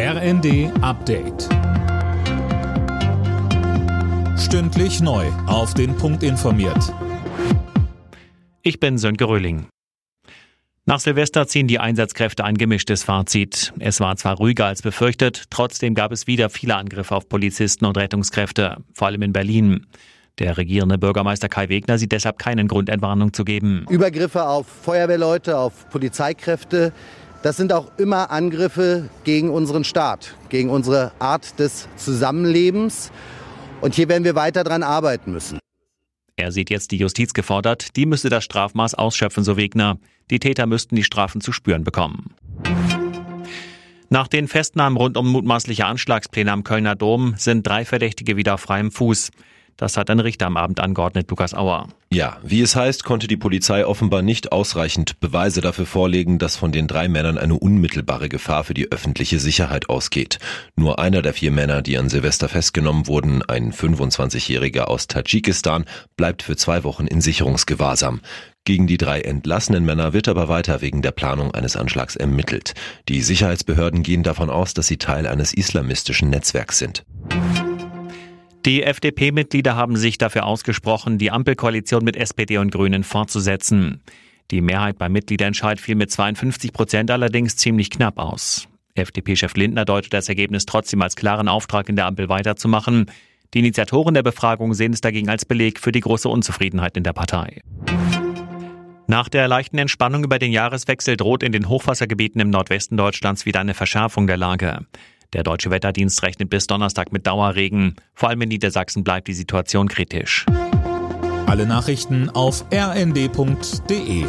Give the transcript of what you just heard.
RND Update. Stündlich neu. Auf den Punkt informiert. Ich bin Sönke Röhling. Nach Silvester ziehen die Einsatzkräfte ein gemischtes Fazit. Es war zwar ruhiger als befürchtet, trotzdem gab es wieder viele Angriffe auf Polizisten und Rettungskräfte, vor allem in Berlin. Der regierende Bürgermeister Kai Wegner sieht deshalb keinen Grund, Entwarnung zu geben. Übergriffe auf Feuerwehrleute, auf Polizeikräfte, das sind auch immer Angriffe gegen unseren Staat, gegen unsere Art des Zusammenlebens. Und hier werden wir weiter dran arbeiten müssen. Er sieht jetzt die Justiz gefordert, die müsste das Strafmaß ausschöpfen, so Wegner. Die Täter müssten die Strafen zu spüren bekommen. Nach den Festnahmen rund um mutmaßliche Anschlagspläne am Kölner Dom sind drei Verdächtige wieder auf freiem Fuß. Das hat ein Richter am Abend angeordnet, Lukas Auer. Ja, wie es heißt, konnte die Polizei offenbar nicht ausreichend Beweise dafür vorlegen, dass von den drei Männern eine unmittelbare Gefahr für die öffentliche Sicherheit ausgeht. Nur einer der vier Männer, die an Silvester festgenommen wurden, ein 25-Jähriger aus Tadschikistan, bleibt für zwei Wochen in Sicherungsgewahrsam. Gegen die drei entlassenen Männer wird aber weiter wegen der Planung eines Anschlags ermittelt. Die Sicherheitsbehörden gehen davon aus, dass sie Teil eines islamistischen Netzwerks sind. Die FDP-Mitglieder haben sich dafür ausgesprochen, die Ampelkoalition mit SPD und Grünen fortzusetzen. Die Mehrheit beim Mitgliederentscheid fiel mit 52 Prozent allerdings ziemlich knapp aus. FDP-Chef Lindner deutet das Ergebnis trotzdem als klaren Auftrag in der Ampel weiterzumachen. Die Initiatoren der Befragung sehen es dagegen als Beleg für die große Unzufriedenheit in der Partei. Nach der leichten Entspannung über den Jahreswechsel droht in den Hochwassergebieten im Nordwesten Deutschlands wieder eine Verschärfung der Lage. Der deutsche Wetterdienst rechnet bis Donnerstag mit Dauerregen. Vor allem in Niedersachsen bleibt die Situation kritisch. Alle Nachrichten auf rnd.de